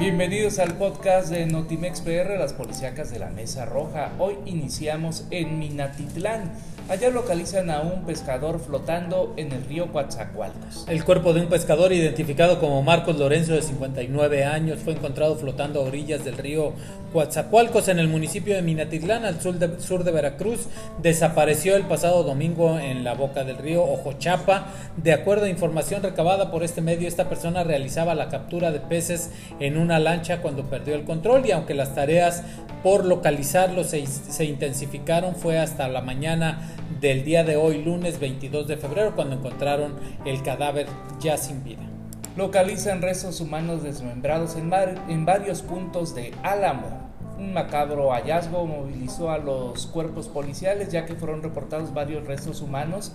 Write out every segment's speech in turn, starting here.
Bienvenidos al podcast de Notimex PR, las policíacas de la Mesa Roja. Hoy iniciamos en Minatitlán. Allá localizan a un pescador flotando en el río Coatzacoalcos. El cuerpo de un pescador identificado como Marcos Lorenzo de 59 años fue encontrado flotando a orillas del río Coatzacoalcos en el municipio de Minatitlán, al sur de, sur de Veracruz. Desapareció el pasado domingo en la boca del río Ojochapa. De acuerdo a información recabada por este medio, esta persona realizaba la captura de peces en un lancha cuando perdió el control y aunque las tareas por localizarlo se, se, intensificaron fue hasta la mañana del día de hoy, lunes 22 de febrero, cuando encontraron el cadáver ya sin vida. Localizan restos humanos desmembrados en, mar, en varios puntos de Álamo. Un macabro hallazgo movilizó a los cuerpos policiales ya que fueron reportados varios restos humanos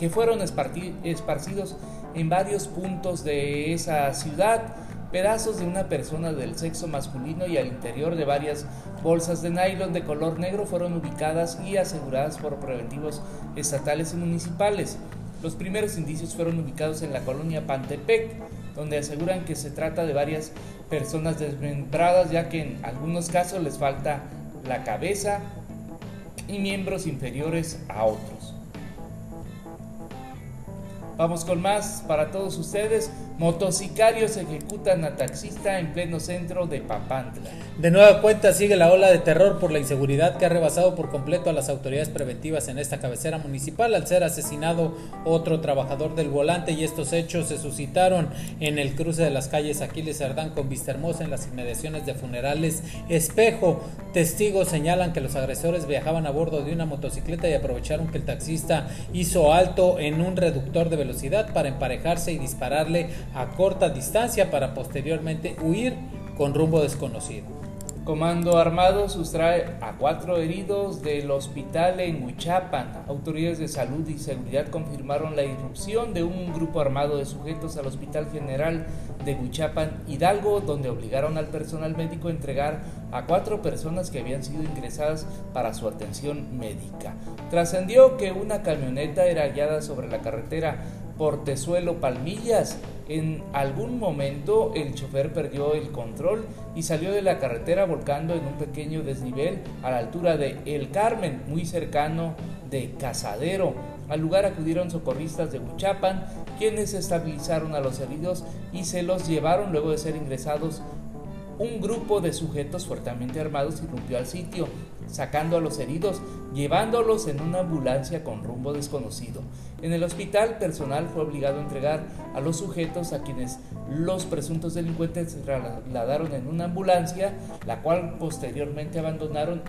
que fueron esparcidos en varios puntos de esa ciudad pedazos de una persona del sexo masculino y al interior de varias bolsas de nylon de color negro fueron ubicadas y aseguradas por preventivos estatales y municipales. Los primeros indicios fueron ubicados en la colonia Pantepec, donde aseguran que se trata de varias personas desmembradas, ya que en algunos casos les falta la cabeza y miembros inferiores a otros. Vamos con más para todos ustedes. Motocicarios ejecutan a taxista en pleno centro de Papantla. De nueva cuenta sigue la ola de terror por la inseguridad que ha rebasado por completo a las autoridades preventivas en esta cabecera municipal al ser asesinado otro trabajador del volante y estos hechos se suscitaron en el cruce de las calles Aquiles Cerdán con Vista Hermosa en las inmediaciones de funerales Espejo. Testigos señalan que los agresores viajaban a bordo de una motocicleta y aprovecharon que el taxista hizo alto en un reductor de velocidad para emparejarse y dispararle a corta distancia para posteriormente huir con rumbo desconocido. Comando Armado sustrae a cuatro heridos del hospital en Huichapan. Autoridades de salud y seguridad confirmaron la irrupción de un grupo armado de sujetos al Hospital General de Huichapan, Hidalgo, donde obligaron al personal médico a entregar a cuatro personas que habían sido ingresadas para su atención médica. Trascendió que una camioneta era hallada sobre la carretera Portezuelo Palmillas. En algún momento el chofer perdió el control y salió de la carretera volcando en un pequeño desnivel a la altura de El Carmen, muy cercano de Casadero. Al lugar acudieron socorristas de Huchapan, quienes estabilizaron a los heridos y se los llevaron luego de ser ingresados un grupo de sujetos fuertemente armados irrumpió al sitio, sacando a los heridos, llevándolos en una ambulancia con rumbo desconocido. En el hospital, personal fue obligado a entregar a los sujetos a quienes los presuntos delincuentes trasladaron en una ambulancia, la cual posteriormente abandonaron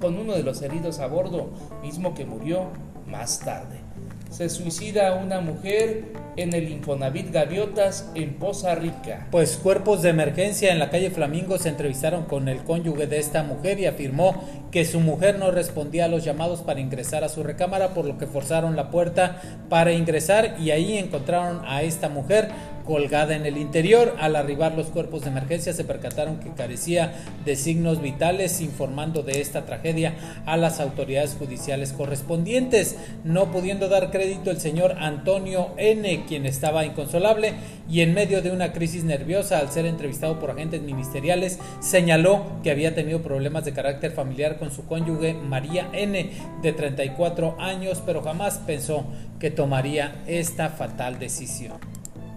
con uno de los heridos a bordo, mismo que murió más tarde. Se suicida una mujer en el Infonavit Gaviotas en Poza Rica. Pues cuerpos de emergencia en la calle Flamingo se entrevistaron con el cónyuge de esta mujer y afirmó que su mujer no respondía a los llamados para ingresar a su recámara, por lo que forzaron la puerta para ingresar y ahí encontraron a esta mujer colgada en el interior. Al arribar los cuerpos de emergencia se percataron que carecía de signos vitales, informando de esta tragedia a las autoridades judiciales correspondientes, no pudiendo dar crédito el señor Antonio N quien estaba inconsolable y en medio de una crisis nerviosa al ser entrevistado por agentes ministeriales, señaló que había tenido problemas de carácter familiar con su cónyuge María N, de 34 años, pero jamás pensó que tomaría esta fatal decisión.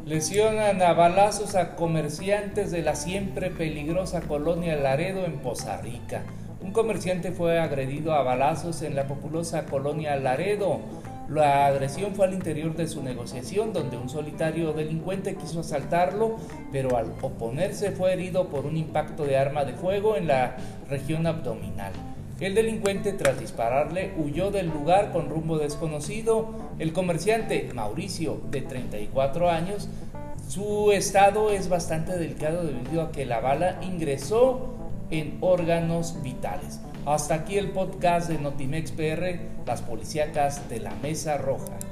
Lesionan a balazos a comerciantes de la siempre peligrosa colonia Laredo en Poza Rica. Un comerciante fue agredido a balazos en la populosa colonia Laredo. La agresión fue al interior de su negociación, donde un solitario delincuente quiso asaltarlo, pero al oponerse fue herido por un impacto de arma de fuego en la región abdominal. El delincuente, tras dispararle, huyó del lugar con rumbo desconocido. El comerciante, Mauricio, de 34 años, su estado es bastante delicado debido a que la bala ingresó en órganos vitales. Hasta aquí el podcast de Notimex PR, las policíacas de la Mesa Roja.